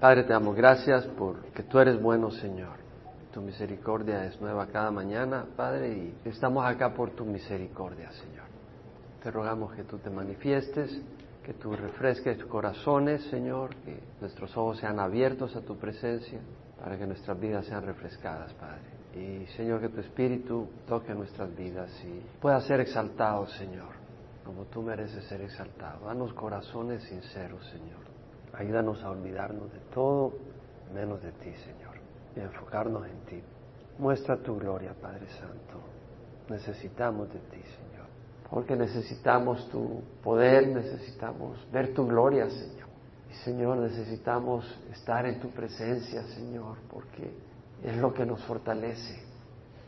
Padre, te damos gracias porque tú eres bueno, Señor. Tu misericordia es nueva cada mañana, Padre, y estamos acá por tu misericordia, Señor. Te rogamos que tú te manifiestes, que tú refresques corazones, Señor, que nuestros ojos sean abiertos a tu presencia, para que nuestras vidas sean refrescadas, Padre. Y, Señor, que tu Espíritu toque nuestras vidas y pueda ser exaltado, Señor, como tú mereces ser exaltado. Danos corazones sinceros, Señor Ayúdanos a olvidarnos de todo menos de ti, Señor, y enfocarnos en ti. Muestra tu gloria, Padre Santo. Necesitamos de ti, Señor, porque necesitamos tu poder, necesitamos ver tu gloria, Señor. Y, Señor, necesitamos estar en tu presencia, Señor, porque es lo que nos fortalece.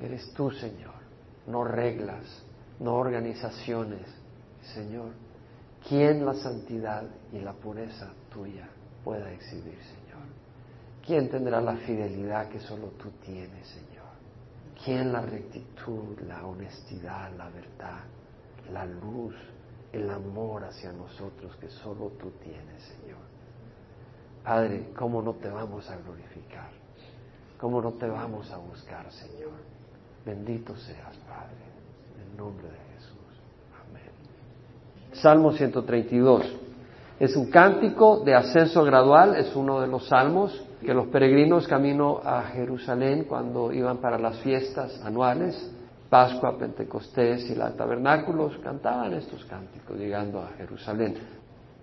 Eres tú, Señor, no reglas, no organizaciones, Señor. ¿Quién la santidad y la pureza tuya pueda exhibir, Señor? ¿Quién tendrá la fidelidad que solo tú tienes, Señor? ¿Quién la rectitud, la honestidad, la verdad, la luz, el amor hacia nosotros que solo tú tienes, Señor? Padre, ¿cómo no te vamos a glorificar? ¿Cómo no te vamos a buscar, Señor? Bendito seas, Padre, en el nombre de Jesús. Amén. Salmo 132. Es un cántico de ascenso gradual, es uno de los salmos que los peregrinos camino a Jerusalén cuando iban para las fiestas anuales, Pascua, Pentecostés y la tabernáculos, cantaban estos cánticos llegando a Jerusalén.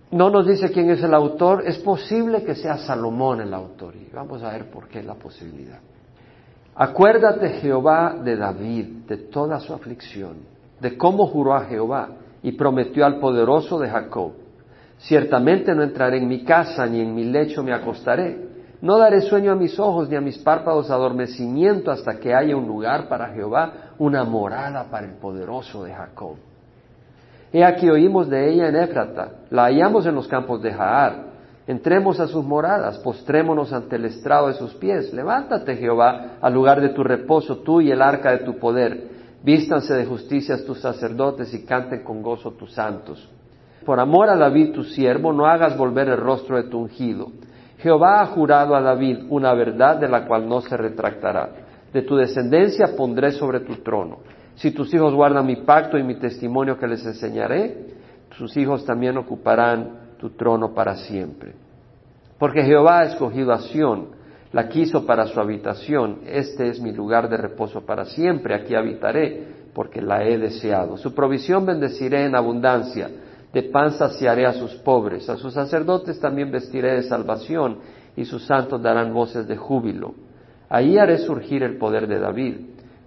No nos dice quién es el autor, es posible que sea Salomón el autor y vamos a ver por qué la posibilidad. Acuérdate Jehová de David, de toda su aflicción, de cómo juró a Jehová y prometió al poderoso de Jacob Ciertamente no entraré en mi casa, ni en mi lecho me acostaré. No daré sueño a mis ojos, ni a mis párpados adormecimiento, hasta que haya un lugar para Jehová, una morada para el poderoso de Jacob. He aquí oímos de ella en Éfrata, la hallamos en los campos de Jaar. Entremos a sus moradas, postrémonos ante el estrado de sus pies. Levántate, Jehová, al lugar de tu reposo, tú y el arca de tu poder. Vístanse de justicias tus sacerdotes y canten con gozo tus santos por amor a David tu siervo, no hagas volver el rostro de tu ungido. Jehová ha jurado a David una verdad de la cual no se retractará. De tu descendencia pondré sobre tu trono. Si tus hijos guardan mi pacto y mi testimonio que les enseñaré, sus hijos también ocuparán tu trono para siempre. Porque Jehová ha escogido a Sión, la quiso para su habitación. Este es mi lugar de reposo para siempre. Aquí habitaré, porque la he deseado. Su provisión bendeciré en abundancia de pan saciaré a sus pobres, a sus sacerdotes también vestiré de salvación, y sus santos darán voces de júbilo. Ahí haré surgir el poder de David.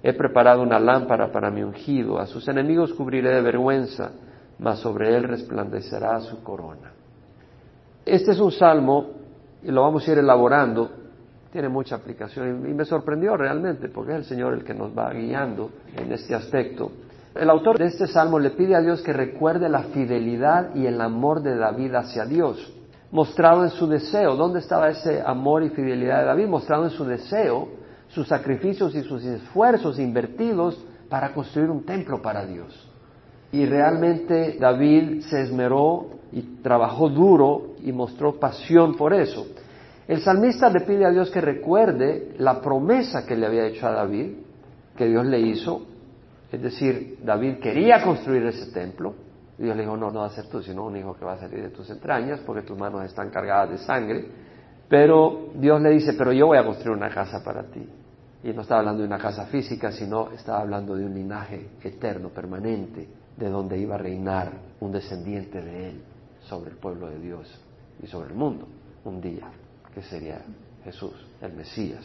He preparado una lámpara para mi ungido, a sus enemigos cubriré de vergüenza, mas sobre él resplandecerá su corona. Este es un salmo, y lo vamos a ir elaborando, tiene mucha aplicación, y me sorprendió realmente, porque es el Señor el que nos va guiando en este aspecto. El autor de este salmo le pide a Dios que recuerde la fidelidad y el amor de David hacia Dios, mostrado en su deseo. ¿Dónde estaba ese amor y fidelidad de David? Mostrado en su deseo, sus sacrificios y sus esfuerzos invertidos para construir un templo para Dios. Y realmente David se esmeró y trabajó duro y mostró pasión por eso. El salmista le pide a Dios que recuerde la promesa que le había hecho a David, que Dios le hizo, es decir, David quería construir ese templo. Y Dios le dijo, no, no va a ser tú, sino un hijo que va a salir de tus entrañas, porque tus manos están cargadas de sangre. Pero Dios le dice, pero yo voy a construir una casa para ti. Y no estaba hablando de una casa física, sino estaba hablando de un linaje eterno, permanente, de donde iba a reinar un descendiente de él sobre el pueblo de Dios y sobre el mundo, un día, que sería Jesús, el Mesías.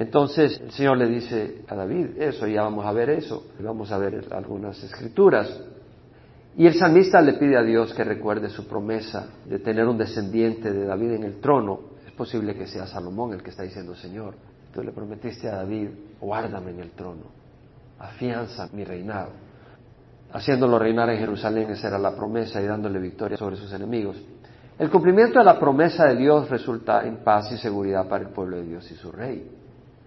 Entonces el Señor le dice a David, eso, ya vamos a ver eso, vamos a ver algunas escrituras. Y el salmista le pide a Dios que recuerde su promesa de tener un descendiente de David en el trono. Es posible que sea Salomón el que está diciendo, Señor, tú le prometiste a David, guárdame en el trono, afianza mi reinado. Haciéndolo reinar en Jerusalén, esa era la promesa y dándole victoria sobre sus enemigos. El cumplimiento de la promesa de Dios resulta en paz y seguridad para el pueblo de Dios y su rey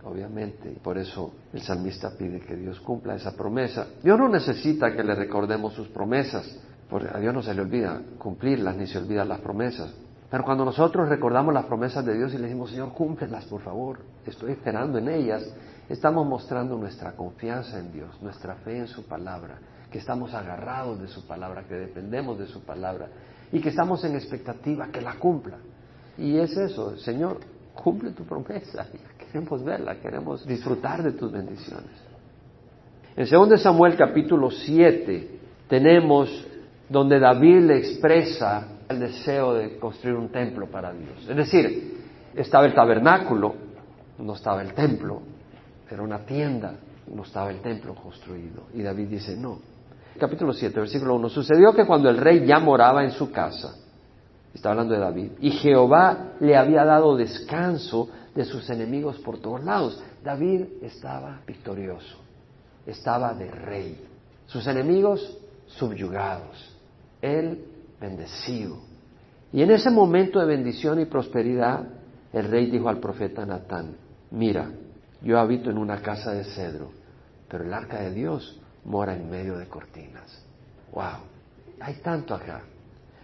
obviamente, y por eso el salmista pide que Dios cumpla esa promesa. Dios no necesita que le recordemos sus promesas, porque a Dios no se le olvida cumplirlas ni se olvidan las promesas, Pero cuando nosotros recordamos las promesas de Dios y le decimos, Señor, cúmplelas, por favor, estoy esperando en ellas, estamos mostrando nuestra confianza en Dios, nuestra fe en su palabra, que estamos agarrados de su palabra, que dependemos de su palabra y que estamos en expectativa que la cumpla. Y es eso, Señor, cumple tu promesa, queremos verla, queremos disfrutar de tus bendiciones. En 2 Samuel capítulo 7 tenemos donde David le expresa el deseo de construir un templo para Dios. Es decir, estaba el tabernáculo, no estaba el templo, era una tienda, no estaba el templo construido. Y David dice, no. Capítulo 7, versículo 1. Sucedió que cuando el rey ya moraba en su casa, está hablando de David, y Jehová le había dado descanso de sus enemigos por todos lados. David estaba victorioso, estaba de rey. Sus enemigos subyugados, él bendecido. Y en ese momento de bendición y prosperidad, el rey dijo al profeta Natán, mira, yo habito en una casa de cedro, pero el arca de Dios mora en medio de cortinas. ¡Wow! Hay tanto acá.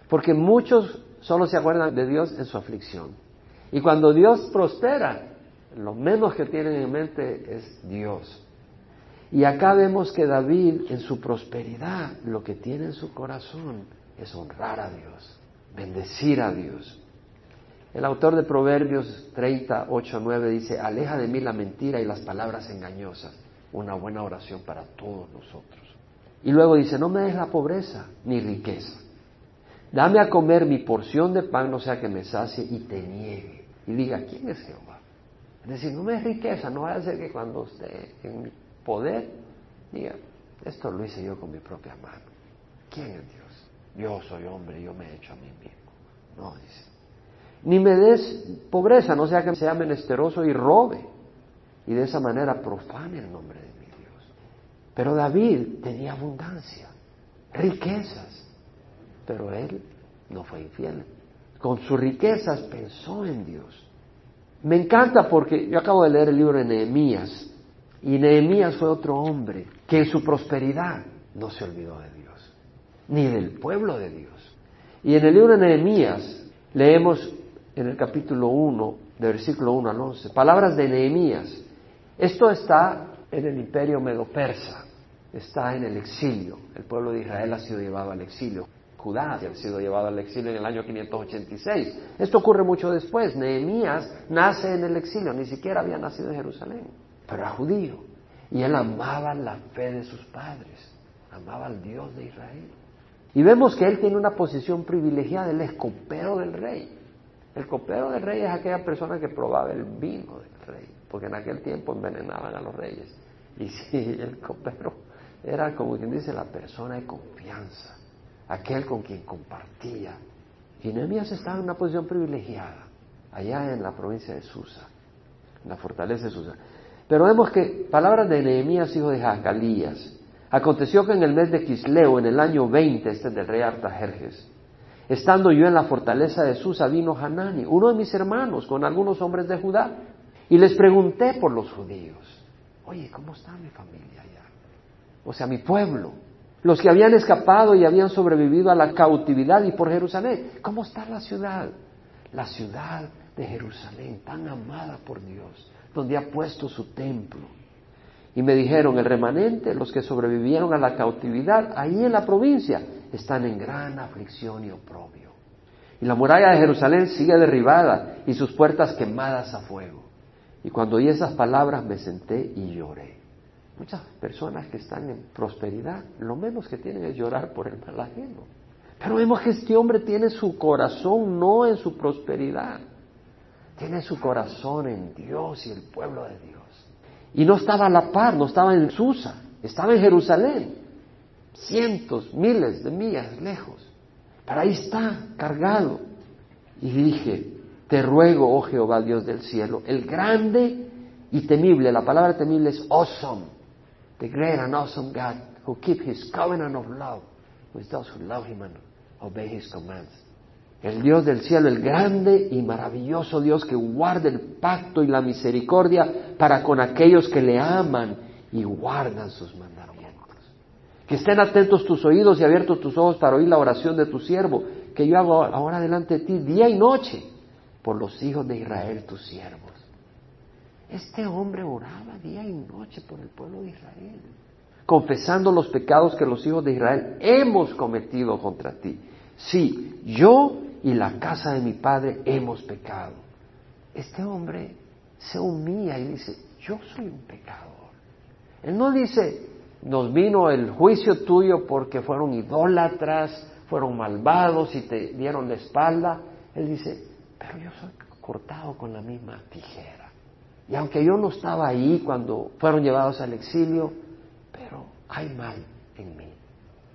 Porque muchos solo se acuerdan de Dios en su aflicción. Y cuando Dios prospera, lo menos que tienen en mente es Dios. Y acá vemos que David en su prosperidad lo que tiene en su corazón es honrar a Dios, bendecir a Dios. El autor de Proverbios 30, 8, 9 dice, aleja de mí la mentira y las palabras engañosas, una buena oración para todos nosotros. Y luego dice, no me des la pobreza ni riqueza. Dame a comer mi porción de pan, no sea que me sacie y te niegue. Y diga, ¿quién es Jehová? Es decir, no me des riqueza, no vaya a ser que cuando esté en poder, diga, esto lo hice yo con mi propia mano. ¿Quién es Dios? Yo soy hombre, yo me he hecho a mí mismo. No, dice. Ni me des pobreza, no sea que sea menesteroso y robe. Y de esa manera profane el nombre de mi Dios. Pero David tenía abundancia, riquezas. Pero él no fue infiel. Con sus riquezas pensó en Dios. Me encanta porque yo acabo de leer el libro de Nehemías y Nehemías fue otro hombre que en su prosperidad no se olvidó de Dios, ni del pueblo de Dios. Y en el libro de Nehemías leemos en el capítulo 1, de versículo 1 al 11, palabras de Nehemías. Esto está en el imperio medo-persa, está en el exilio. El pueblo de Israel ha sido llevado al exilio. Judá ha sido llevado al exilio en el año 586. Esto ocurre mucho después. Nehemías nace en el exilio, ni siquiera había nacido en Jerusalén pero era judío. Y él amaba la fe de sus padres, amaba al Dios de Israel. Y vemos que él tiene una posición privilegiada, él es copero del rey. El copero del rey es aquella persona que probaba el vino del rey, porque en aquel tiempo envenenaban a los reyes. Y sí, el copero era como quien dice la persona de confianza, aquel con quien compartía. Y Nehemías estaba en una posición privilegiada, allá en la provincia de Susa, en la fortaleza de Susa. Pero vemos que, palabras de Nehemías, hijo de Jacalías, aconteció que en el mes de Quisleo, en el año 20, este es del rey Artajerjes, estando yo en la fortaleza de Susa, vino Hanani, uno de mis hermanos, con algunos hombres de Judá, y les pregunté por los judíos, oye, ¿cómo está mi familia allá? O sea, mi pueblo, los que habían escapado y habían sobrevivido a la cautividad y por Jerusalén, ¿cómo está la ciudad? La ciudad de Jerusalén, tan amada por Dios, donde ha puesto su templo. Y me dijeron, el remanente, los que sobrevivieron a la cautividad, ahí en la provincia, están en gran aflicción y oprobio. Y la muralla de Jerusalén sigue derribada y sus puertas quemadas a fuego. Y cuando oí esas palabras me senté y lloré. Muchas personas que están en prosperidad, lo menos que tienen es llorar por el mal ajeno. Pero vemos que este hombre tiene su corazón no en su prosperidad, tiene su corazón en Dios y el pueblo de Dios. Y no estaba a la par, no estaba en Susa, estaba en Jerusalén, cientos, miles de millas lejos. Pero ahí está, cargado. Y dije, te ruego, oh Jehová, Dios del cielo, el grande y temible, la palabra temible es awesome, the great and awesome God, who keep his covenant of love with those who love him and obey his commands. El Dios del cielo, el grande y maravilloso Dios que guarda el pacto y la misericordia para con aquellos que le aman y guardan sus mandamientos. Que estén atentos tus oídos y abiertos tus ojos para oír la oración de tu siervo, que yo hago ahora delante de ti día y noche por los hijos de Israel, tus siervos. Este hombre oraba día y noche por el pueblo de Israel, confesando los pecados que los hijos de Israel hemos cometido contra ti. Sí, yo y la casa de mi padre hemos pecado. Este hombre se humilla y dice, yo soy un pecador. Él no dice, nos vino el juicio tuyo porque fueron idólatras, fueron malvados y te dieron la espalda. Él dice, pero yo soy cortado con la misma tijera. Y aunque yo no estaba ahí cuando fueron llevados al exilio, pero hay mal en mí.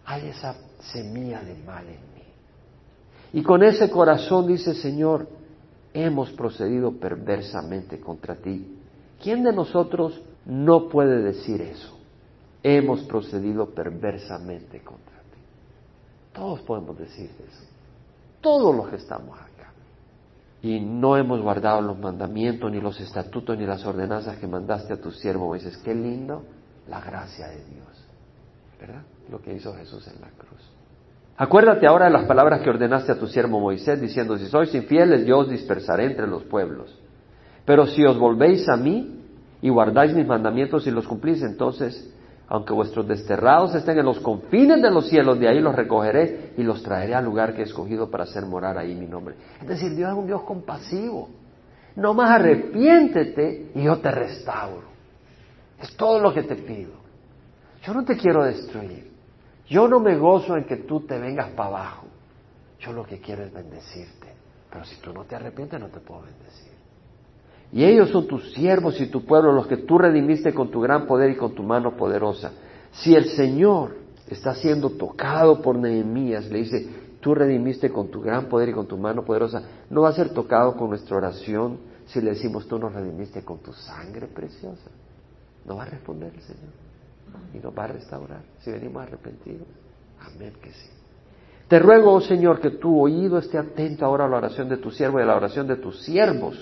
Hay esa semilla de mal en mí. Y con ese corazón dice, Señor, hemos procedido perversamente contra ti. ¿Quién de nosotros no puede decir eso? Hemos procedido perversamente contra ti. Todos podemos decir eso. Todos los que estamos acá. Y no hemos guardado los mandamientos, ni los estatutos, ni las ordenanzas que mandaste a tu siervo Moisés. Qué lindo la gracia de Dios. ¿Verdad? Lo que hizo Jesús en la cruz. Acuérdate ahora de las palabras que ordenaste a tu siervo Moisés, diciendo, si sois infieles, yo os dispersaré entre los pueblos. Pero si os volvéis a mí y guardáis mis mandamientos y los cumplís, entonces, aunque vuestros desterrados estén en los confines de los cielos, de ahí los recogeré y los traeré al lugar que he escogido para hacer morar ahí mi nombre. Es decir, Dios es un Dios compasivo. No más arrepiéntete y yo te restauro. Es todo lo que te pido. Yo no te quiero destruir. Yo no me gozo en que tú te vengas para abajo. Yo lo que quiero es bendecirte. Pero si tú no te arrepientes, no te puedo bendecir. Y ellos son tus siervos y tu pueblo, los que tú redimiste con tu gran poder y con tu mano poderosa. Si el Señor está siendo tocado por Nehemías, le dice, tú redimiste con tu gran poder y con tu mano poderosa, no va a ser tocado con nuestra oración si le decimos, tú nos redimiste con tu sangre preciosa. No va a responder el Señor y nos va a restaurar si venimos arrepentidos. Amén que sí. Te ruego, oh Señor, que tu oído esté atento ahora a la oración de tu siervo y a la oración de tus siervos,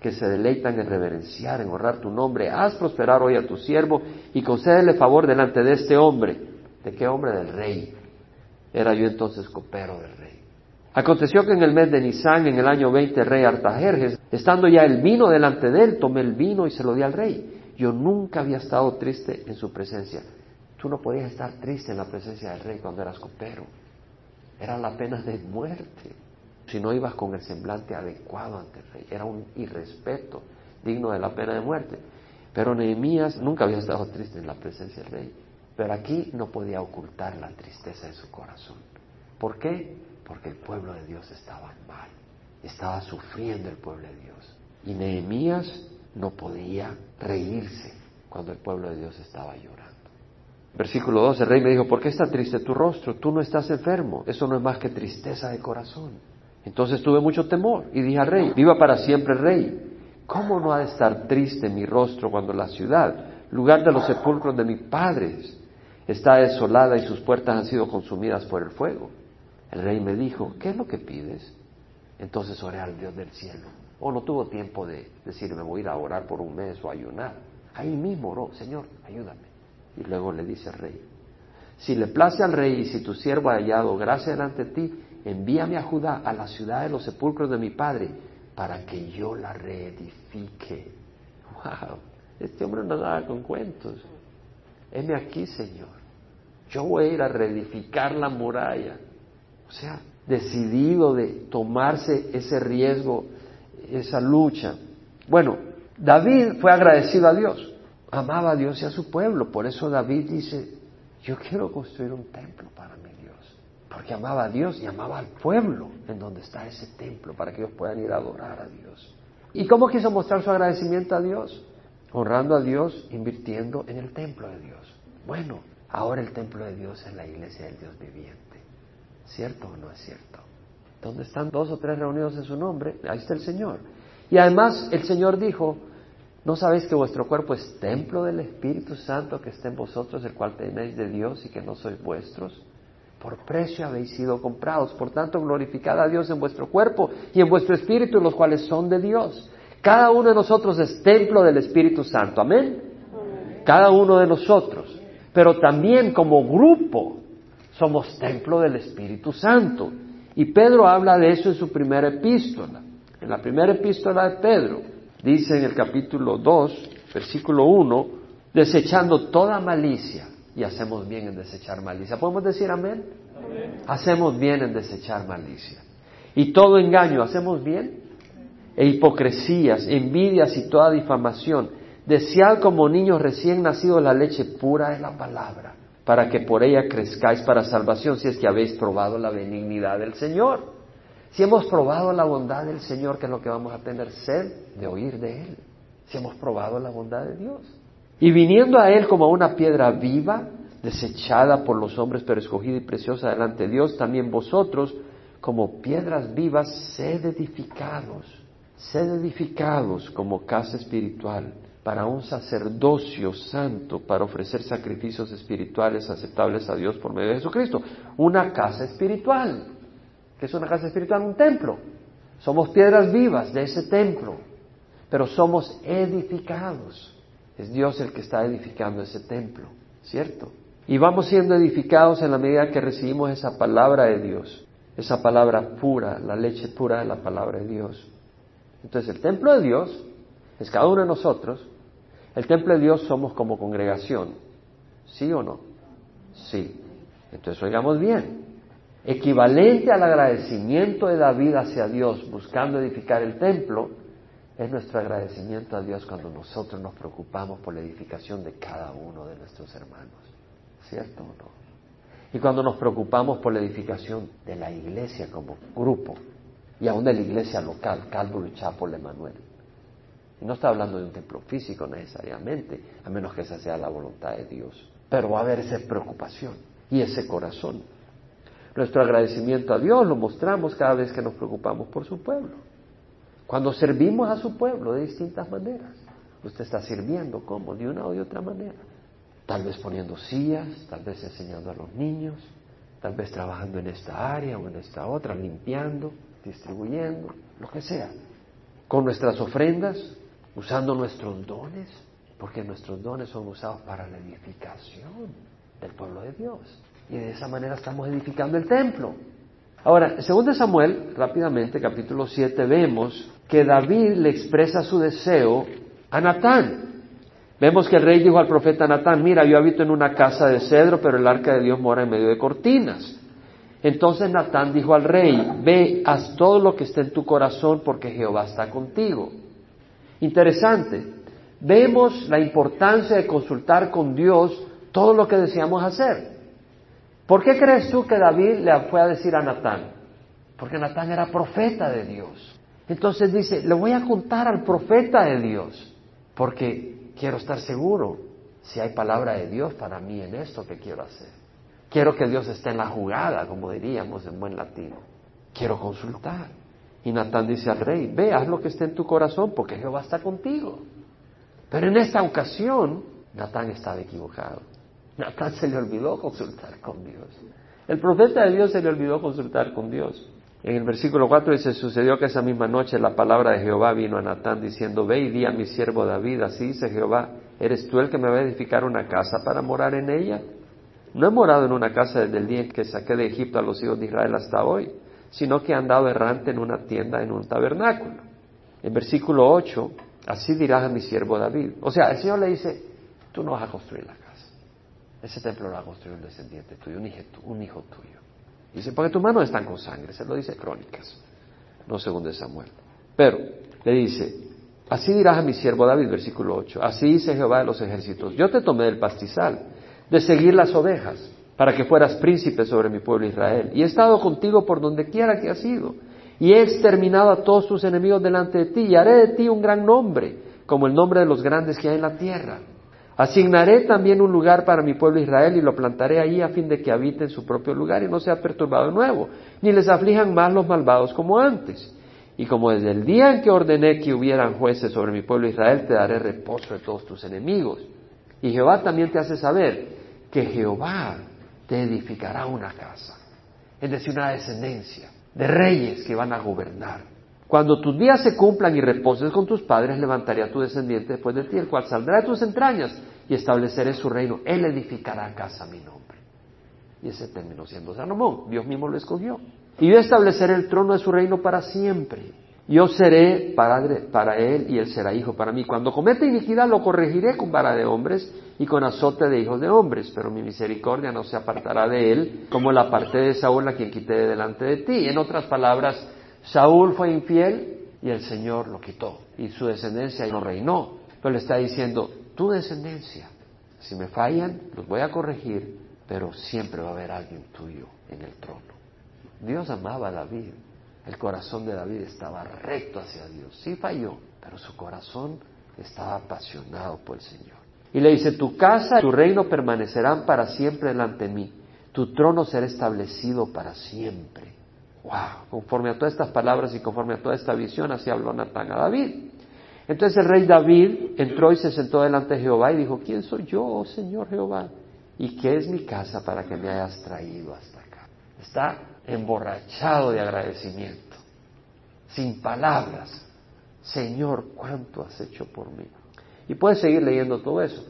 que se deleitan en reverenciar, en honrar tu nombre. Haz prosperar hoy a tu siervo y concédele favor delante de este hombre. ¿De qué hombre? Del rey. Era yo entonces copero del rey. Aconteció que en el mes de Nisán, en el año 20, el rey Artajerjes, estando ya el vino delante de él, tomé el vino y se lo di al rey. Yo nunca había estado triste en su presencia. Tú no podías estar triste en la presencia del rey cuando eras copero. Era la pena de muerte. Si no ibas con el semblante adecuado ante el rey, era un irrespeto digno de la pena de muerte. Pero Nehemías nunca había estado triste en la presencia del rey. Pero aquí no podía ocultar la tristeza de su corazón. ¿Por qué? Porque el pueblo de Dios estaba mal. Estaba sufriendo el pueblo de Dios. Y Nehemías no podía reírse cuando el pueblo de Dios estaba llorando. Versículo 12, el rey me dijo, ¿por qué está triste tu rostro? Tú no estás enfermo, eso no es más que tristeza de corazón. Entonces tuve mucho temor y dije al rey, viva para siempre el rey. ¿Cómo no ha de estar triste mi rostro cuando la ciudad, lugar de los sepulcros de mis padres, está desolada y sus puertas han sido consumidas por el fuego? El rey me dijo, ¿qué es lo que pides? Entonces oré al Dios del cielo o no tuvo tiempo de decir, me voy a a orar por un mes o ayunar. Ahí mismo oró, Señor, ayúdame. Y luego le dice al rey, si le place al rey y si tu siervo ha hallado gracia delante de ti, envíame a Judá, a la ciudad de los sepulcros de mi padre, para que yo la reedifique. ¡Wow! Este hombre no daba con cuentos. Heme aquí, Señor. Yo voy a ir a reedificar la muralla. O sea, decidido de tomarse ese riesgo esa lucha. Bueno, David fue agradecido a Dios, amaba a Dios y a su pueblo, por eso David dice, yo quiero construir un templo para mi Dios, porque amaba a Dios y amaba al pueblo en donde está ese templo, para que ellos puedan ir a adorar a Dios. ¿Y cómo quiso mostrar su agradecimiento a Dios? Honrando a Dios, invirtiendo en el templo de Dios. Bueno, ahora el templo de Dios es la iglesia del Dios viviente. ¿Cierto o no es cierto? donde están dos o tres reunidos en su nombre, ahí está el Señor. Y además el Señor dijo, ¿no sabéis que vuestro cuerpo es templo del Espíritu Santo que está en vosotros, el cual tenéis de Dios y que no sois vuestros? Por precio habéis sido comprados, por tanto glorificad a Dios en vuestro cuerpo y en vuestro espíritu, los cuales son de Dios. Cada uno de nosotros es templo del Espíritu Santo, amén. Cada uno de nosotros. Pero también como grupo somos templo del Espíritu Santo. Y Pedro habla de eso en su primera epístola. En la primera epístola de Pedro, dice en el capítulo 2, versículo 1, desechando toda malicia, y hacemos bien en desechar malicia. ¿Podemos decir amén? Hacemos bien en desechar malicia. Y todo engaño, ¿hacemos bien? E hipocresías, envidias y toda difamación. Desead como niños recién nacidos la leche pura de la palabra, para que por ella crezcáis para salvación, si es que habéis probado la benignidad del Señor. Si hemos probado la bondad del Señor, ¿qué es lo que vamos a tener sed de oír de Él? Si hemos probado la bondad de Dios. Y viniendo a Él como una piedra viva, desechada por los hombres, pero escogida y preciosa delante de Dios, también vosotros, como piedras vivas, sed edificados, sed edificados como casa espiritual, para un sacerdocio santo, para ofrecer sacrificios espirituales aceptables a Dios por medio de Jesucristo. Una casa espiritual. ¿Qué es una casa espiritual? Un templo. Somos piedras vivas de ese templo, pero somos edificados. Es Dios el que está edificando ese templo, ¿cierto? Y vamos siendo edificados en la medida que recibimos esa palabra de Dios, esa palabra pura, la leche pura de la palabra de Dios. Entonces el templo de Dios es cada uno de nosotros. El templo de Dios somos como congregación. ¿Sí o no? Sí. Entonces oigamos bien. Equivalente al agradecimiento de David hacia Dios buscando edificar el templo, es nuestro agradecimiento a Dios cuando nosotros nos preocupamos por la edificación de cada uno de nuestros hermanos. ¿Cierto o no? Y cuando nos preocupamos por la edificación de la iglesia como grupo, y aún de la iglesia local, Calvary Chapel Emanuel. Y no está hablando de un templo físico necesariamente, a menos que esa sea la voluntad de Dios. Pero va a haber esa preocupación y ese corazón. Nuestro agradecimiento a Dios lo mostramos cada vez que nos preocupamos por su pueblo. Cuando servimos a su pueblo de distintas maneras. Usted está sirviendo, ¿cómo? De una o de otra manera. Tal vez poniendo sillas, tal vez enseñando a los niños, tal vez trabajando en esta área o en esta otra, limpiando, distribuyendo, lo que sea. Con nuestras ofrendas, usando nuestros dones, porque nuestros dones son usados para la edificación del pueblo de Dios. Y de esa manera estamos edificando el templo. Ahora, según Samuel, rápidamente, capítulo 7, vemos que David le expresa su deseo a Natán. Vemos que el rey dijo al profeta Natán, mira, yo habito en una casa de cedro, pero el arca de Dios mora en medio de cortinas. Entonces Natán dijo al rey, ve, haz todo lo que esté en tu corazón porque Jehová está contigo. Interesante, vemos la importancia de consultar con Dios todo lo que deseamos hacer. ¿Por qué crees tú que David le fue a decir a Natán? Porque Natán era profeta de Dios. Entonces dice, le voy a contar al profeta de Dios, porque quiero estar seguro si hay palabra de Dios para mí en esto que quiero hacer. Quiero que Dios esté en la jugada, como diríamos en buen latino. Quiero consultar. Y Natán dice al rey, ve, haz lo que esté en tu corazón, porque Jehová está contigo. Pero en esta ocasión, Natán estaba equivocado. Natán se le olvidó consultar con Dios. El profeta de Dios se le olvidó consultar con Dios. En el versículo 4 dice, sucedió que esa misma noche la palabra de Jehová vino a Natán diciendo, ve y di a mi siervo David, así dice Jehová, ¿eres tú el que me va a edificar una casa para morar en ella? No he morado en una casa desde el día en que saqué de Egipto a los hijos de Israel hasta hoy, sino que he andado errante en una tienda, en un tabernáculo. En versículo 8, así dirás a mi siervo David. O sea, el Señor le dice, tú no vas a construir la casa. Ese templo lo va un descendiente tuyo, un hijo, un hijo tuyo. Dice, porque tus manos están con sangre, se lo dice Crónicas, no según de Samuel. Pero le dice, así dirás a mi siervo David, versículo 8, así dice Jehová de los ejércitos, yo te tomé del pastizal, de seguir las ovejas, para que fueras príncipe sobre mi pueblo Israel, y he estado contigo por donde quiera que has ido, y he exterminado a todos tus enemigos delante de ti, y haré de ti un gran nombre, como el nombre de los grandes que hay en la tierra. Asignaré también un lugar para mi pueblo Israel y lo plantaré allí a fin de que habite en su propio lugar y no sea perturbado de nuevo, ni les aflijan más los malvados como antes. Y como desde el día en que ordené que hubieran jueces sobre mi pueblo Israel, te daré reposo de todos tus enemigos. Y Jehová también te hace saber que Jehová te edificará una casa, es decir, una descendencia de reyes que van a gobernar. Cuando tus días se cumplan y reposes con tus padres, levantaré a tu descendiente después de ti, el cual saldrá de tus entrañas y estableceré su reino. Él edificará casa a mi nombre. Y ese terminó siendo Salomón. Dios mismo lo escogió. Y yo estableceré el trono de su reino para siempre. Yo seré padre para él y él será hijo para mí. Cuando cometa iniquidad lo corregiré con vara de hombres y con azote de hijos de hombres, pero mi misericordia no se apartará de él como la parte de Saúl a quien quité de delante de ti. En otras palabras, Saúl fue infiel y el Señor lo quitó y su descendencia no reinó. Pero le está diciendo, tu descendencia, si me fallan, los voy a corregir, pero siempre va a haber alguien tuyo en el trono. Dios amaba a David el corazón de David estaba recto hacia Dios. Sí falló, pero su corazón estaba apasionado por el Señor. Y le dice, tu casa y tu reino permanecerán para siempre delante de mí. Tu trono será establecido para siempre. Wow, conforme a todas estas palabras y conforme a toda esta visión, así habló Natán a David. Entonces el rey David entró y se sentó delante de Jehová y dijo, ¿quién soy yo, oh Señor Jehová? ¿Y qué es mi casa para que me hayas traído hasta acá? Está emborrachado de agradecimiento, sin palabras. Señor, ¿cuánto has hecho por mí? Y puedes seguir leyendo todo eso.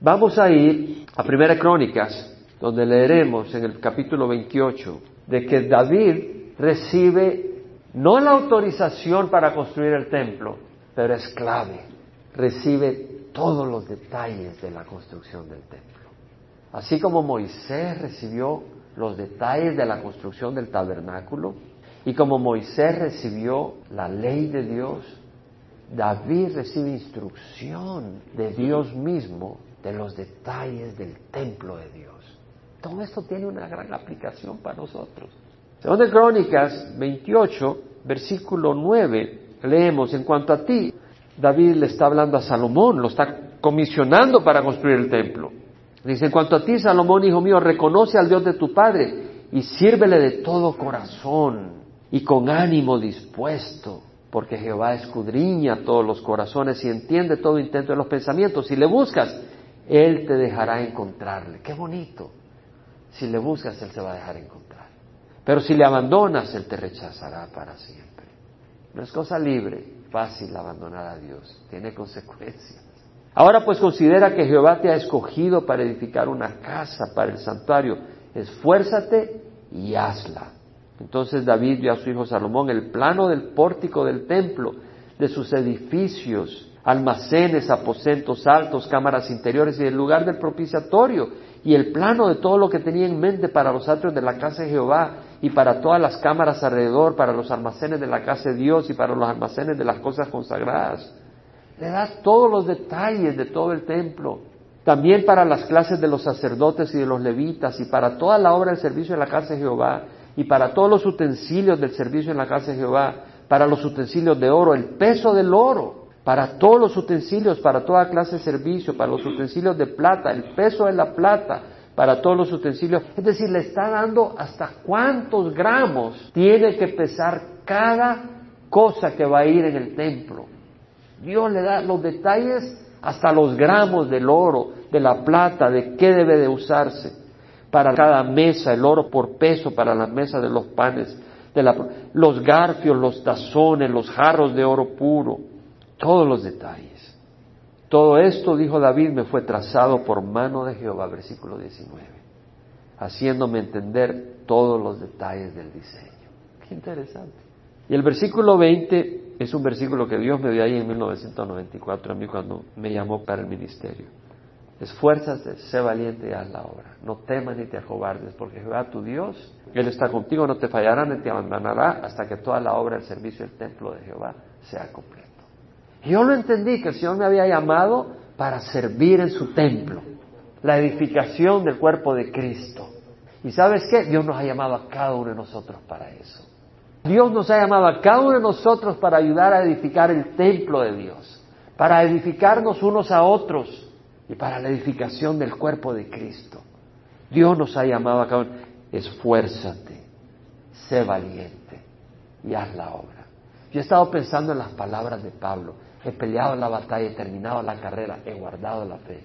Vamos a ir a Primera Crónicas, donde leeremos en el capítulo 28 de que David recibe no la autorización para construir el templo, pero es clave. Recibe todos los detalles de la construcción del templo. Así como Moisés recibió los detalles de la construcción del tabernáculo. Y como Moisés recibió la ley de Dios, David recibe instrucción de Dios mismo de los detalles del templo de Dios. Todo esto tiene una gran aplicación para nosotros. Según de Crónicas 28, versículo 9, leemos, en cuanto a ti, David le está hablando a Salomón, lo está comisionando para construir el templo. Dice, en cuanto a ti, Salomón, hijo mío, reconoce al Dios de tu Padre y sírvele de todo corazón y con ánimo dispuesto, porque Jehová escudriña todos los corazones y entiende todo intento de los pensamientos. Si le buscas, Él te dejará encontrarle. Qué bonito. Si le buscas, Él se va a dejar encontrar. Pero si le abandonas, Él te rechazará para siempre. No es cosa libre, fácil abandonar a Dios. Tiene consecuencias. Ahora pues considera que Jehová te ha escogido para edificar una casa para el santuario. Esfuérzate y hazla. Entonces David dio a su hijo Salomón el plano del pórtico del templo, de sus edificios, almacenes, aposentos altos, cámaras interiores y el lugar del propiciatorio, y el plano de todo lo que tenía en mente para los atrios de la casa de Jehová y para todas las cámaras alrededor, para los almacenes de la casa de Dios y para los almacenes de las cosas consagradas le da todos los detalles de todo el templo. También para las clases de los sacerdotes y de los levitas y para toda la obra del servicio en la casa de Jehová y para todos los utensilios del servicio en la casa de Jehová, para los utensilios de oro, el peso del oro, para todos los utensilios, para toda clase de servicio, para los utensilios de plata, el peso de la plata, para todos los utensilios. Es decir, le está dando hasta cuántos gramos tiene que pesar cada cosa que va a ir en el templo. Dios le da los detalles hasta los gramos del oro, de la plata, de qué debe de usarse para cada mesa, el oro por peso para la mesa de los panes, de los garfios, los tazones, los jarros de oro puro, todos los detalles. Todo esto, dijo David, me fue trazado por mano de Jehová, versículo 19, haciéndome entender todos los detalles del diseño. Qué interesante. Y el versículo 20 es un versículo que Dios me dio ahí en 1994 a mí cuando me llamó para el ministerio. Esfuérzate, sé valiente y haz la obra. No temas ni te acobardes, porque Jehová tu Dios, Él está contigo, no te fallará ni te abandonará hasta que toda la obra del servicio del templo de Jehová sea completo. Yo lo entendí, que el Señor me había llamado para servir en su templo, la edificación del cuerpo de Cristo. ¿Y sabes qué? Dios nos ha llamado a cada uno de nosotros para eso. Dios nos ha llamado a cada uno de nosotros para ayudar a edificar el templo de Dios, para edificarnos unos a otros y para la edificación del cuerpo de Cristo. Dios nos ha llamado a cada uno, esfuérzate, sé valiente y haz la obra. Yo he estado pensando en las palabras de Pablo, he peleado la batalla, he terminado la carrera, he guardado la fe.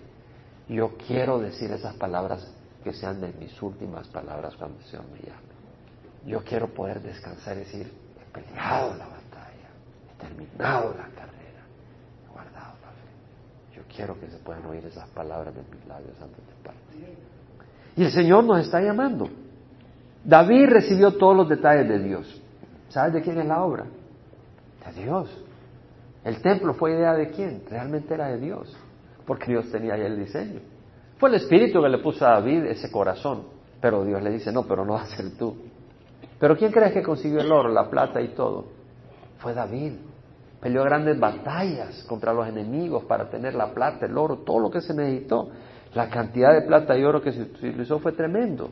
Yo quiero decir esas palabras que sean de mis últimas palabras cuando el Señor me llame. Yo quiero poder descansar y decir, he peleado la batalla, he terminado la carrera, he guardado la fe. Yo quiero que se puedan oír esas palabras de mis labios antes de partir. Y el Señor nos está llamando. David recibió todos los detalles de Dios. ¿Sabes de quién es la obra? De Dios. El templo fue idea de quién? Realmente era de Dios, porque Dios tenía ahí el diseño. Fue el Espíritu que le puso a David ese corazón, pero Dios le dice, no, pero no va a ser tú. Pero ¿quién crees que consiguió el oro, la plata y todo? Fue David. Peleó grandes batallas contra los enemigos para tener la plata, el oro, todo lo que se necesitó. La cantidad de plata y oro que se utilizó fue tremendo.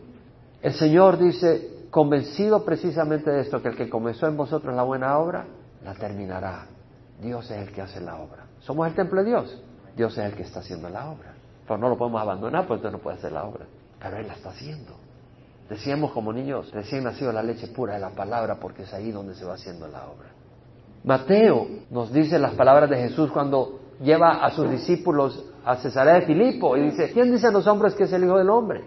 El Señor dice, convencido precisamente de esto, que el que comenzó en vosotros la buena obra, la terminará. Dios es el que hace la obra. Somos el templo de Dios. Dios es el que está haciendo la obra. Pero no lo podemos abandonar porque entonces no puede hacer la obra. Pero Él la está haciendo. Decíamos como niños recién nacido la leche pura de la palabra porque es ahí donde se va haciendo la obra. Mateo nos dice las palabras de Jesús cuando lleva a sus discípulos a Cesarea de Filipo y dice, ¿quién dice a los hombres que es el Hijo del Hombre?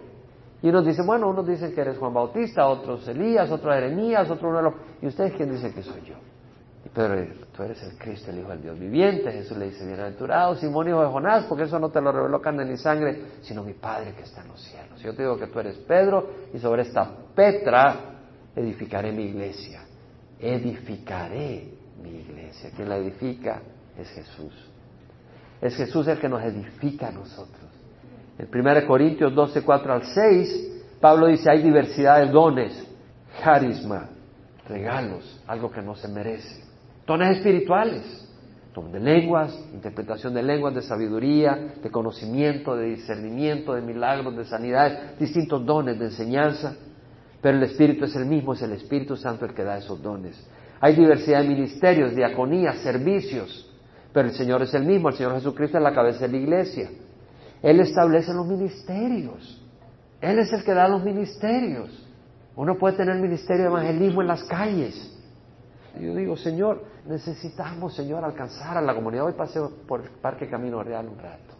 Y unos dicen, bueno, unos dicen que eres Juan Bautista, otros Elías, otros Jeremías, otros uno de los... ¿Y ustedes quién dicen que soy yo? Dice, tú eres el Cristo, el Hijo del Dios viviente. Jesús le dice, bienaventurado, Simón, hijo de Jonás, porque eso no te lo reveló carne ni sangre, sino mi Padre que está en los cielos. Yo te digo que tú eres Pedro y sobre esta Petra edificaré mi iglesia. Edificaré mi iglesia. Quien la edifica es Jesús. Es Jesús el que nos edifica a nosotros. En 1 Corintios 12, 4 al 6, Pablo dice, hay diversidad de dones, carisma, regalos, algo que no se merece. Dones espirituales, don de lenguas, interpretación de lenguas, de sabiduría, de conocimiento, de discernimiento, de milagros, de sanidad, distintos dones de enseñanza, pero el Espíritu es el mismo, es el Espíritu Santo el que da esos dones. Hay diversidad de ministerios, diaconías, servicios, pero el Señor es el mismo, el Señor Jesucristo es la cabeza de la iglesia. Él establece los ministerios. Él es el que da los ministerios. Uno puede tener ministerio de evangelismo en las calles. Yo digo, Señor, necesitamos, Señor, alcanzar a la comunidad. Hoy pasé por el Parque Camino Real un rato.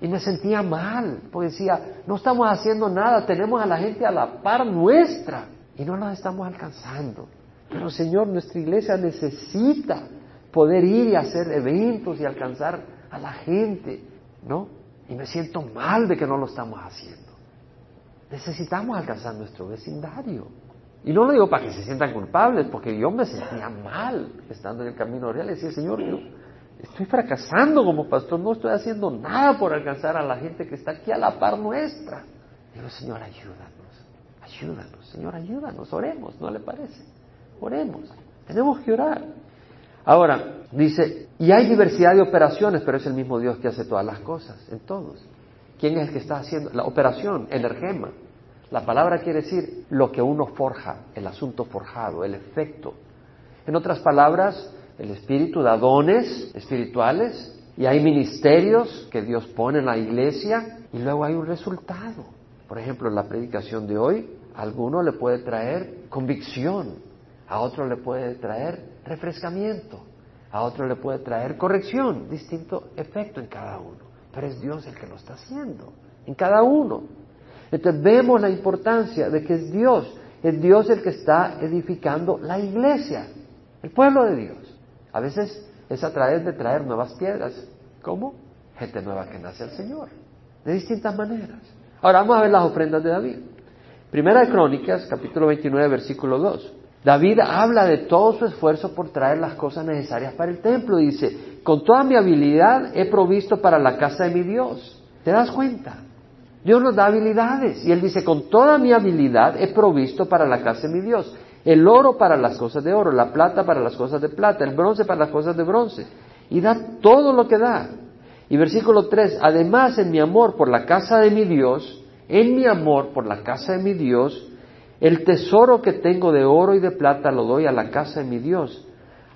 Y me sentía mal, porque decía, no estamos haciendo nada, tenemos a la gente a la par nuestra y no nos estamos alcanzando. Pero Señor, nuestra iglesia necesita poder ir y hacer eventos y alcanzar a la gente, ¿no? Y me siento mal de que no lo estamos haciendo. Necesitamos alcanzar nuestro vecindario. Y no lo digo para que se sientan culpables, porque yo me sentía mal estando en el camino real. Y decía, Señor, yo estoy fracasando como pastor, no estoy haciendo nada por alcanzar a la gente que está aquí a la par nuestra. Digo, Señor, ayúdanos, ayúdanos, Señor, ayúdanos, oremos, ¿no le parece? Oremos, tenemos que orar. Ahora, dice, y hay diversidad de operaciones, pero es el mismo Dios que hace todas las cosas, en todos. ¿Quién es el que está haciendo? La operación, el ergema. La palabra quiere decir lo que uno forja, el asunto forjado, el efecto. En otras palabras, el Espíritu da dones espirituales y hay ministerios que Dios pone en la iglesia y luego hay un resultado. Por ejemplo, en la predicación de hoy, a alguno le puede traer convicción, a otro le puede traer refrescamiento, a otro le puede traer corrección, distinto efecto en cada uno. Pero es Dios el que lo está haciendo, en cada uno. Entonces vemos la importancia de que es Dios, es Dios el que está edificando la iglesia, el pueblo de Dios. A veces es a través de traer nuevas piedras. ¿Cómo? Gente nueva que nace al Señor, de distintas maneras. Ahora vamos a ver las ofrendas de David. Primera de Crónicas, capítulo 29, versículo 2. David habla de todo su esfuerzo por traer las cosas necesarias para el templo. Dice, con toda mi habilidad he provisto para la casa de mi Dios. ¿Te das cuenta? Dios nos da habilidades. Y Él dice, con toda mi habilidad he provisto para la casa de mi Dios. El oro para las cosas de oro, la plata para las cosas de plata, el bronce para las cosas de bronce. Y da todo lo que da. Y versículo 3, además en mi amor por la casa de mi Dios, en mi amor por la casa de mi Dios, el tesoro que tengo de oro y de plata lo doy a la casa de mi Dios,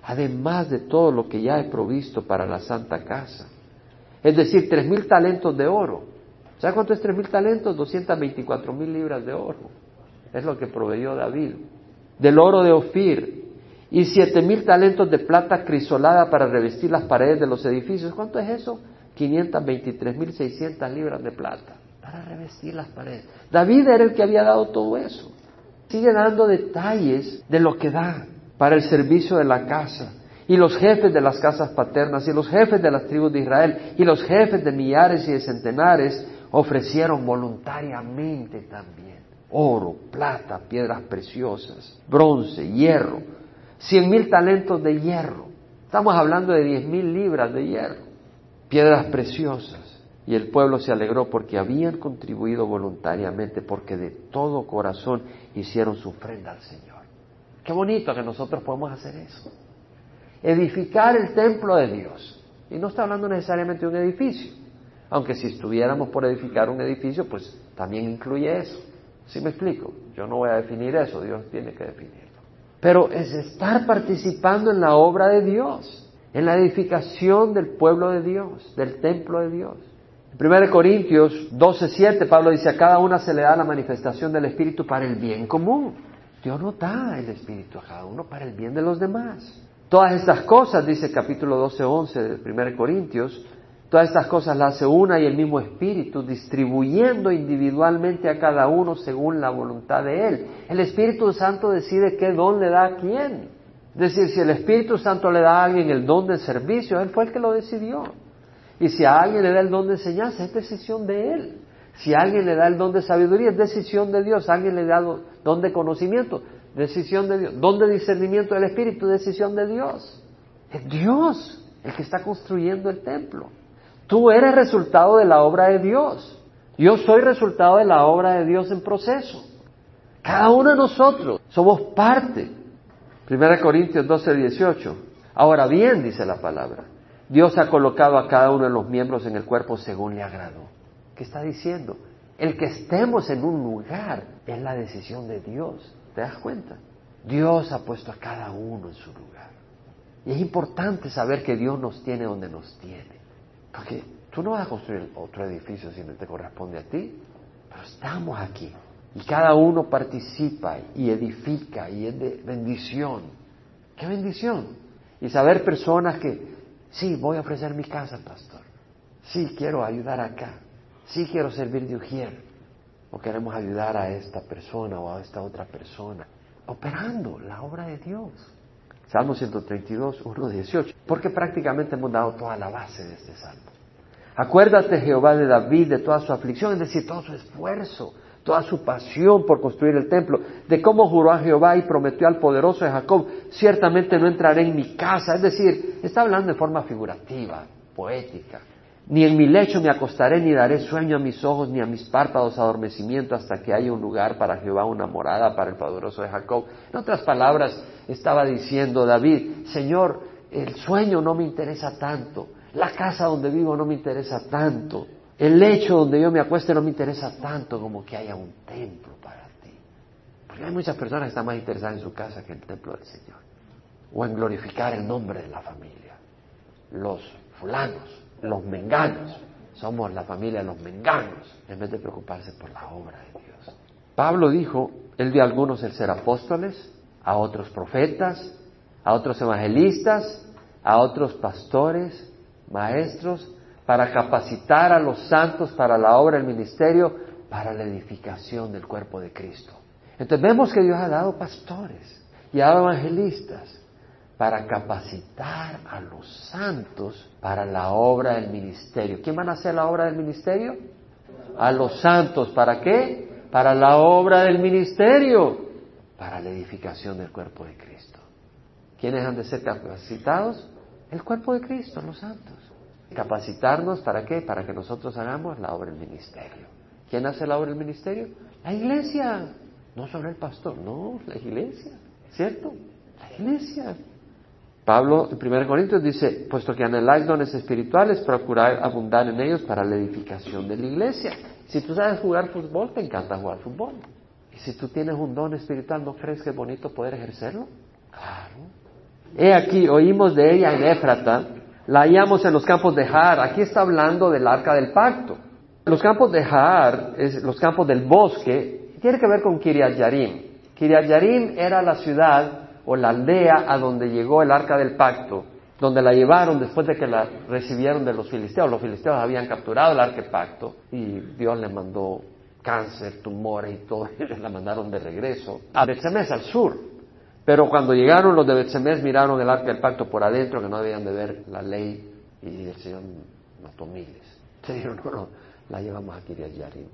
además de todo lo que ya he provisto para la santa casa. Es decir, tres mil talentos de oro. ¿Sabe cuánto es tres mil talentos? 224 mil libras de oro. Es lo que proveyó David. Del oro de Ofir. Y siete mil talentos de plata crisolada para revestir las paredes de los edificios. ¿Cuánto es eso? 523 mil 600 libras de plata para revestir las paredes. David era el que había dado todo eso sigue dando detalles de lo que da para el servicio de la casa. Y los jefes de las casas paternas y los jefes de las tribus de Israel y los jefes de millares y de centenares ofrecieron voluntariamente también. oro, plata, piedras preciosas, bronce, hierro, cien mil talentos de hierro. Estamos hablando de diez mil libras de hierro, piedras preciosas. Y el pueblo se alegró porque habían contribuido voluntariamente, porque de todo corazón hicieron su ofrenda al Señor. Qué bonito que nosotros podemos hacer eso. Edificar el templo de Dios. Y no está hablando necesariamente de un edificio, aunque si estuviéramos por edificar un edificio, pues también incluye eso. ¿Sí me explico? Yo no voy a definir eso, Dios tiene que definirlo. Pero es estar participando en la obra de Dios, en la edificación del pueblo de Dios, del templo de Dios. En 1 Corintios 12:7 Pablo dice, a cada una se le da la manifestación del Espíritu para el bien común. Dios no da el Espíritu a cada uno para el bien de los demás. Todas estas cosas, dice el capítulo 12:11 de 1 Corintios, Todas estas cosas las hace una y el mismo Espíritu, distribuyendo individualmente a cada uno según la voluntad de Él. El Espíritu Santo decide qué don le da a quién. Es decir, si el Espíritu Santo le da a alguien el don de servicio, Él fue el que lo decidió. Y si a alguien le da el don de enseñanza, es decisión de Él. Si a alguien le da el don de sabiduría, es decisión de Dios. A alguien le da don de conocimiento, decisión de Dios. Don de discernimiento del Espíritu, decisión de Dios. Es Dios el que está construyendo el templo. Tú eres resultado de la obra de Dios. Yo soy resultado de la obra de Dios en proceso. Cada uno de nosotros somos parte. 1 Corintios 12, 18. Ahora bien, dice la palabra, Dios ha colocado a cada uno de los miembros en el cuerpo según le agradó. ¿Qué está diciendo? El que estemos en un lugar es la decisión de Dios. ¿Te das cuenta? Dios ha puesto a cada uno en su lugar. Y es importante saber que Dios nos tiene donde nos tiene. Porque tú no vas a construir otro edificio si no te corresponde a ti, pero estamos aquí. Y cada uno participa y edifica y es de bendición. ¡Qué bendición! Y saber personas que, sí, voy a ofrecer mi casa, pastor. Sí, quiero ayudar acá. Sí, quiero servir de ujier. O queremos ayudar a esta persona o a esta otra persona. Operando la obra de Dios. Salmo 132, 1, 18. Porque prácticamente hemos dado toda la base de este salmo. Acuérdate, Jehová, de David, de toda su aflicción, es decir, todo su esfuerzo, toda su pasión por construir el templo, de cómo juró a Jehová y prometió al poderoso de Jacob, ciertamente no entraré en mi casa. Es decir, está hablando de forma figurativa, poética. Ni en mi lecho me acostaré, ni daré sueño a mis ojos, ni a mis párpados adormecimiento, hasta que haya un lugar para Jehová, una morada para el poderoso de Jacob. En otras palabras, estaba diciendo David, Señor, el sueño no me interesa tanto, la casa donde vivo no me interesa tanto, el lecho donde yo me acueste no me interesa tanto como que haya un templo para ti. Porque hay muchas personas que están más interesadas en su casa que en el templo del Señor, o en glorificar el nombre de la familia. Los fulanos los menganos. Somos la familia de los menganos, en vez de preocuparse por la obra de Dios. Pablo dijo, él dio a algunos el ser apóstoles, a otros profetas, a otros evangelistas, a otros pastores, maestros, para capacitar a los santos para la obra del ministerio, para la edificación del cuerpo de Cristo. Entonces vemos que Dios ha dado pastores y ha dado evangelistas para capacitar a los santos para la obra del ministerio. ¿Quién van a hacer la obra del ministerio? A los santos. ¿Para qué? Para la obra del ministerio, para la edificación del cuerpo de Cristo. ¿Quiénes han de ser capacitados? El cuerpo de Cristo, los santos. Capacitarnos para qué? Para que nosotros hagamos la obra del ministerio. ¿Quién hace la obra del ministerio? La iglesia. No solo el pastor, no, la iglesia. ¿Cierto? La iglesia. Pablo en 1 Corintios dice, puesto que anheláis dones espirituales, procurad abundar en ellos para la edificación de la iglesia. Si tú sabes jugar fútbol, te encanta jugar fútbol. Y si tú tienes un don espiritual, ¿no crees que es bonito poder ejercerlo? Claro. He aquí, oímos de ella en Éfrata, la hallamos en los campos de Har. Aquí está hablando del arca del pacto. Los campos de Har, es los campos del bosque, tiene que ver con Kiriat Yarim. Kiriat Yarim era la ciudad o la aldea a donde llegó el arca del pacto, donde la llevaron después de que la recibieron de los filisteos. Los filisteos habían capturado el arca del pacto y Dios le mandó cáncer, tumores y todo, y la mandaron de regreso a Betsemes, al sur. Pero cuando llegaron los de Betsemes miraron el arca del pacto por adentro, que no debían de ver la ley, y el Señor mató miles. Se dijeron, no, no, la llevamos a Kiriat Yarim.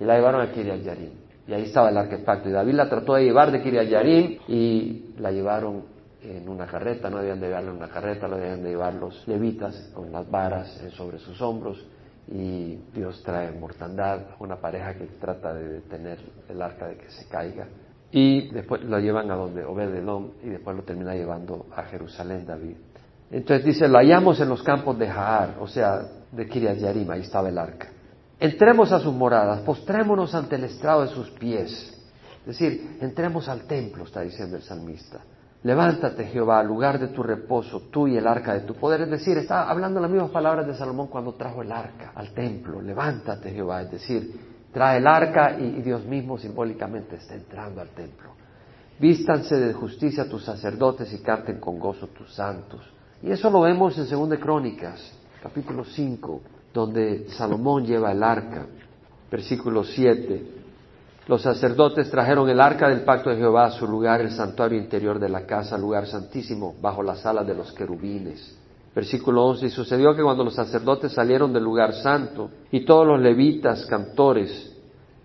Y la llevaron a Kiriat Yarim. Y ahí estaba el pacto. Y David la trató de llevar de Kiriat Yarim y la llevaron en una carreta, no debían de llevarla en una carreta, lo debían de llevar los levitas con las varas sobre sus hombros y Dios trae mortandad, una pareja que trata de detener el arca de que se caiga y después lo llevan a donde Obededom y después lo termina llevando a Jerusalén David. Entonces dice, lo hallamos en los campos de Jaar, o sea, de Kiriat Yarim, ahí estaba el arca. Entremos a sus moradas, postrémonos ante el estrado de sus pies. Es decir, entremos al templo, está diciendo el salmista. Levántate, Jehová, al lugar de tu reposo, tú y el arca de tu poder. Es decir, está hablando las mismas palabras de Salomón cuando trajo el arca al templo. Levántate, Jehová. Es decir, trae el arca y, Dios mismo simbólicamente está entrando al templo. Vístanse de justicia tus sacerdotes y canten con gozo tus santos. Y eso lo vemos en 2 Crónicas, capítulo 5, donde Salomón lleva el arca. Versículo 7. Los sacerdotes trajeron el arca del pacto de Jehová a su lugar, el santuario interior de la casa, lugar santísimo, bajo la sala de los querubines. Versículo 11. Y sucedió que cuando los sacerdotes salieron del lugar santo, y todos los levitas, cantores,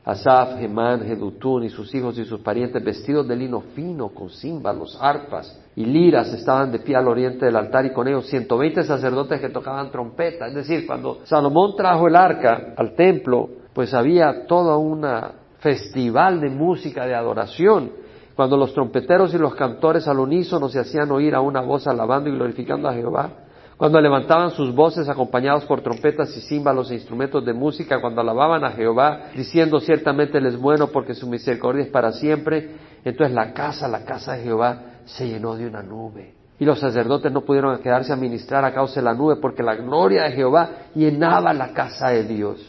Asaf, Gemán, Jedutún y sus hijos y sus parientes, vestidos de lino fino, con címbalos, arpas y liras, estaban de pie al oriente del altar y con ellos 120 sacerdotes que tocaban trompeta. Es decir, cuando Salomón trajo el arca al templo, pues había toda una festival de música, de adoración, cuando los trompeteros y los cantores al unísono se hacían oír a una voz alabando y glorificando a Jehová, cuando levantaban sus voces acompañados por trompetas y címbalos e instrumentos de música, cuando alababan a Jehová, diciendo ciertamente Él es bueno porque su misericordia es para siempre, entonces la casa, la casa de Jehová se llenó de una nube. Y los sacerdotes no pudieron quedarse a ministrar a causa de la nube porque la gloria de Jehová llenaba la casa de Dios.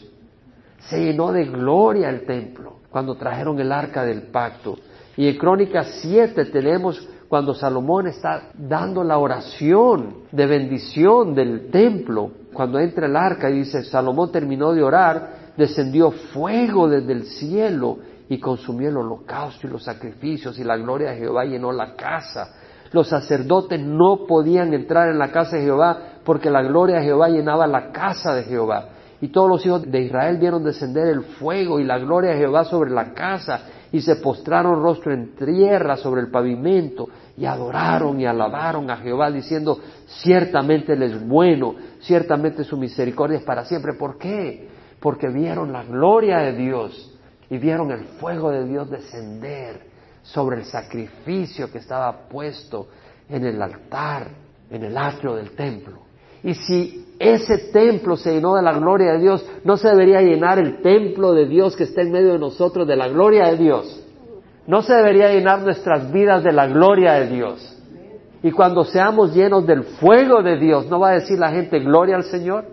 Se llenó de gloria el templo cuando trajeron el arca del pacto. Y en Crónicas 7 tenemos cuando Salomón está dando la oración de bendición del templo, cuando entra el arca y dice, Salomón terminó de orar, descendió fuego desde el cielo y consumió el holocausto y los sacrificios y la gloria de Jehová llenó la casa. Los sacerdotes no podían entrar en la casa de Jehová porque la gloria de Jehová llenaba la casa de Jehová y todos los hijos de Israel vieron descender el fuego y la gloria de Jehová sobre la casa y se postraron rostro en tierra sobre el pavimento y adoraron y alabaron a Jehová diciendo, ciertamente Él es bueno, ciertamente su misericordia es para siempre. ¿Por qué? Porque vieron la gloria de Dios y vieron el fuego de Dios descender sobre el sacrificio que estaba puesto en el altar, en el atrio del templo. Y si ese templo se llenó de la gloria de Dios, ¿no se debería llenar el templo de Dios que está en medio de nosotros de la gloria de Dios? ¿No se debería llenar nuestras vidas de la gloria de Dios? Y cuando seamos llenos del fuego de Dios, ¿no va a decir la gente gloria al Señor?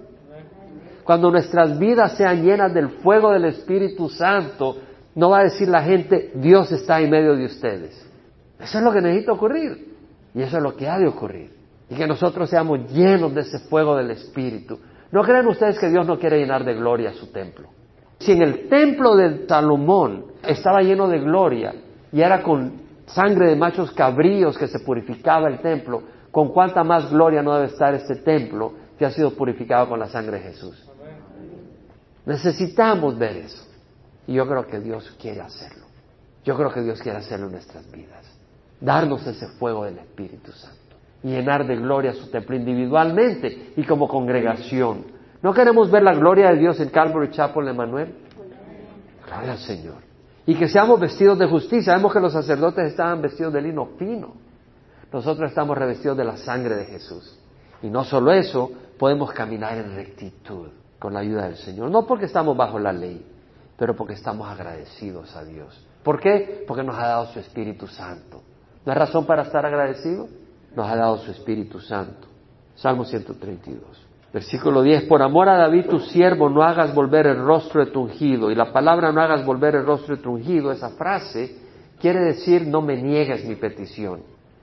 Cuando nuestras vidas sean llenas del fuego del Espíritu Santo, ¿no va a decir la gente Dios está en medio de ustedes? Eso es lo que necesita ocurrir. Y eso es lo que ha de ocurrir y que nosotros seamos llenos de ese fuego del Espíritu. ¿No creen ustedes que Dios no quiere llenar de gloria su templo? Si en el templo de Salomón estaba lleno de gloria y era con sangre de machos cabríos que se purificaba el templo, ¿con cuánta más gloria no debe estar este templo que ha sido purificado con la sangre de Jesús? Necesitamos ver eso. Y yo creo que Dios quiere hacerlo. Yo creo que Dios quiere hacerlo en nuestras vidas. Darnos ese fuego del Espíritu Santo y llenar de gloria su templo individualmente y como congregación. ¿No queremos ver la gloria de Dios en Calvary Chapel, Emanuel? Gloria al Señor. Y que seamos vestidos de justicia. Sabemos que los sacerdotes estaban vestidos de lino fino. Nosotros estamos revestidos de la sangre de Jesús. Y no solo eso, podemos caminar en rectitud con la ayuda del Señor. No porque estamos bajo la ley, pero porque estamos agradecidos a Dios. ¿Por qué? Porque nos ha dado su Espíritu Santo. ¿No hay razón para estar agradecidos? Nos ha dado su Espíritu Santo. Salmo 132. Versículo 10, por amor a David tu siervo, no hagas volver el rostro de tu ungido. Y la palabra no hagas volver el rostro de tu ungido, esa frase quiere decir no me niegues mi petición.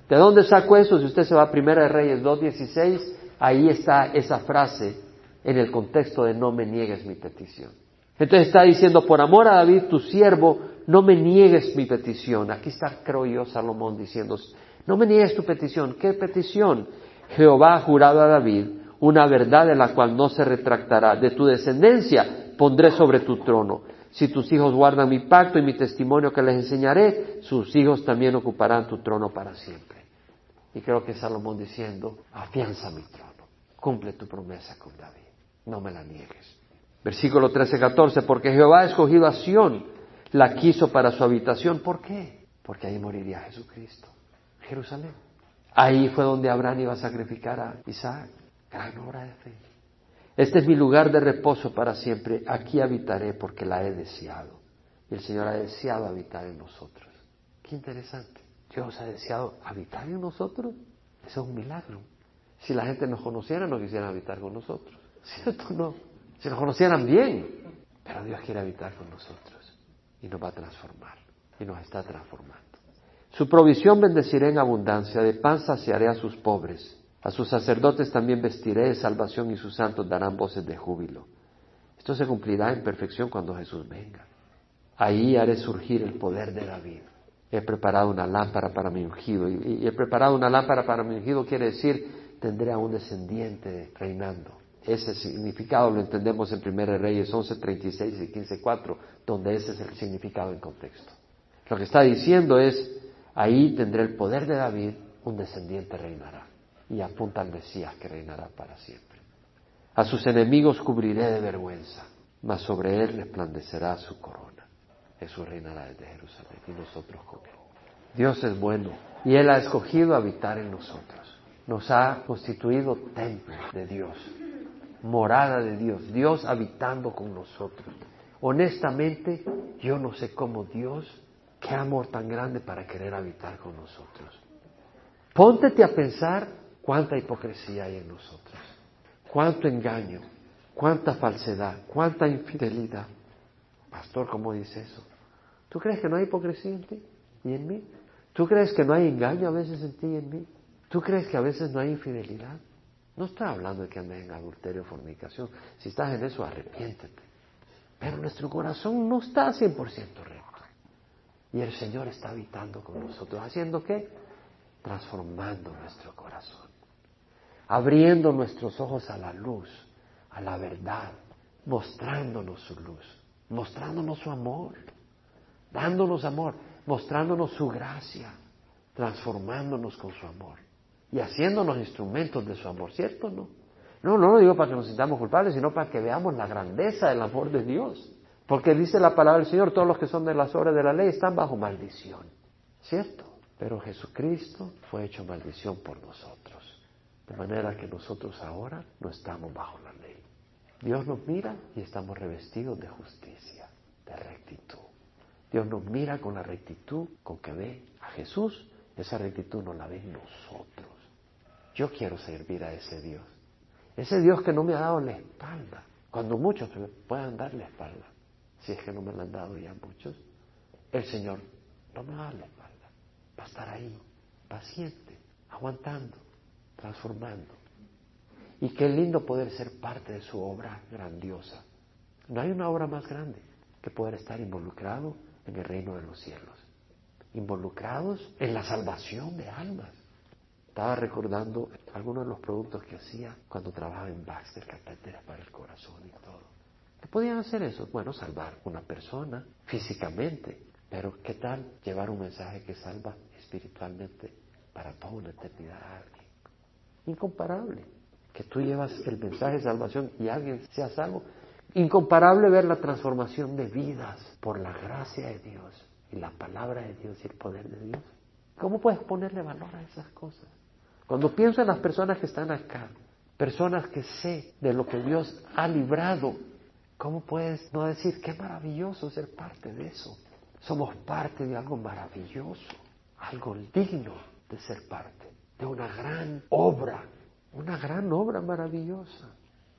¿De dónde saco eso? Si usted se va a Primera de Reyes 2.16, ahí está esa frase en el contexto de no me niegues mi petición. Entonces está diciendo, por amor a David tu siervo, no me niegues mi petición. Aquí está, creo yo, Salomón diciendo, no me niegues tu petición. ¿Qué petición? Jehová ha jurado a David una verdad de la cual no se retractará. De tu descendencia pondré sobre tu trono. Si tus hijos guardan mi pacto y mi testimonio que les enseñaré, sus hijos también ocuparán tu trono para siempre. Y creo que Salomón diciendo, afianza mi trono, cumple tu promesa con David, no me la niegues. Versículo 13-14, porque Jehová ha escogido a Sión, la quiso para su habitación. ¿Por qué? Porque ahí moriría Jesucristo, Jerusalén. Ahí fue donde Abraham iba a sacrificar a Isaac. Gran obra de fe. Este es mi lugar de reposo para siempre. Aquí habitaré porque la he deseado. Y el Señor ha deseado habitar en nosotros. Qué interesante. Dios ha deseado habitar en nosotros. Eso es un milagro. Si la gente nos conociera, no quisiera habitar con nosotros. ¿Cierto no? Si nos conocieran bien. Pero Dios quiere habitar con nosotros. Y nos va a transformar. Y nos está transformando. Su provisión bendeciré en abundancia. De pan saciaré a sus pobres. A sus sacerdotes también vestiré de salvación y sus santos darán voces de júbilo. Esto se cumplirá en perfección cuando Jesús venga. Ahí haré surgir el poder de David. He preparado una lámpara para mi ungido. Y, he preparado una lámpara para mi ungido quiere decir, tendré a un descendiente reinando. Ese significado lo entendemos en 1 Reyes 11, 36 y 15, 4, donde ese es el significado en contexto. Lo que está diciendo es, ahí tendré el poder de David, un descendiente reinará y apunta al Mesías que reinará para siempre. A sus enemigos cubriré de vergüenza, mas sobre él resplandecerá su corona. Jesús reinará desde Jerusalén y nosotros con él. Dios es bueno y Él ha escogido habitar en nosotros. Nos ha constituido templo de Dios, morada de Dios, Dios habitando con nosotros. Honestamente, yo no sé cómo Dios, qué amor tan grande para querer habitar con nosotros. Póntete a pensar cuánta hipocresía hay en nosotros, cuánto engaño, cuánta falsedad, cuánta infidelidad. Pastor, ¿cómo dice eso? ¿Tú crees que no hay hipocresía en ti y en mí? ¿Tú crees que no hay engaño a veces en ti y en mí? ¿Tú crees que a veces no hay infidelidad? No estoy hablando de que andes en adulterio o fornicación. Si estás en eso, arrepiéntete. Pero nuestro corazón no está 100% recto. Y el Señor está habitando con nosotros. ¿Haciendo qué? Transformando nuestro corazón abriendo nuestros ojos a la luz, a la verdad, mostrándonos su luz, mostrándonos su amor, dándonos amor, mostrándonos su gracia, transformándonos con su amor y haciéndonos instrumentos de su amor, ¿cierto o no? No, no lo digo para que nos sintamos culpables, sino para que veamos la grandeza del amor de Dios. Porque dice la palabra del Señor, todos los que son de las obras de la ley están bajo maldición, ¿cierto? Pero Jesucristo fue hecho maldición por nosotros. De manera que nosotros ahora no estamos bajo la ley. Dios nos mira y estamos revestidos de justicia, de rectitud. Dios nos mira con la rectitud con que ve a Jesús. Esa rectitud no la ve nosotros. Yo quiero servir a ese Dios. Ese Dios que no me ha dado la espalda. Cuando muchos puedan dar la espalda. Si es que no me la han dado ya muchos. El Señor no me va a la espalda. Va a estar ahí, paciente, aguantando transformando. Y qué lindo poder ser parte de su obra grandiosa. No hay una obra más grande que poder estar involucrado en el reino de los cielos, involucrados en la salvación de almas. Estaba recordando algunos de los productos que hacía cuando trabajaba en Baxter, catéteres para el corazón y todo. ¿Qué podían hacer eso? Bueno, salvar una persona físicamente, pero ¿qué tal llevar un mensaje que salva espiritualmente para toda una eternidad a alguien? Incomparable. Que tú llevas el mensaje de salvación y alguien sea salvo. Incomparable ver la transformación de vidas por la gracia de Dios y la palabra de Dios y el poder de Dios. ¿Cómo puedes ponerle valor a esas cosas? Cuando pienso en las personas que están acá, personas que sé de lo que Dios ha librado, ¿cómo puedes no decir qué maravilloso ser parte de eso? Somos parte de algo maravilloso, algo digno de ser parte de una gran obra, una gran obra maravillosa.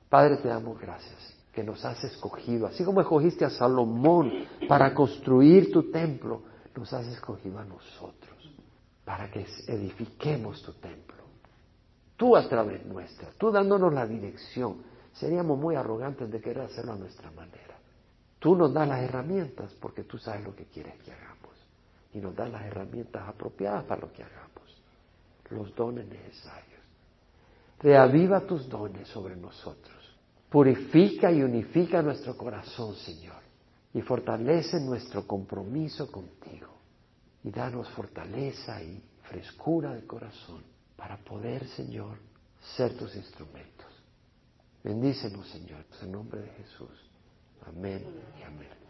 Padre, te damos gracias que nos has escogido, así como escogiste a Salomón para construir tu templo, nos has escogido a nosotros para que edifiquemos tu templo. Tú a través nuestra, tú dándonos la dirección. Seríamos muy arrogantes de querer hacerlo a nuestra manera. Tú nos das las herramientas porque tú sabes lo que quieres que hagamos. Y nos das las herramientas apropiadas para lo que hagamos los dones necesarios. Reaviva tus dones sobre nosotros. Purifica y unifica nuestro corazón, Señor. y fortalece nuestro compromiso contigo y danos fortaleza y frescura de corazón para poder, Señor, ser tus instrumentos. Bendícenos, Señor, en nombre de Jesús. Amén y amén.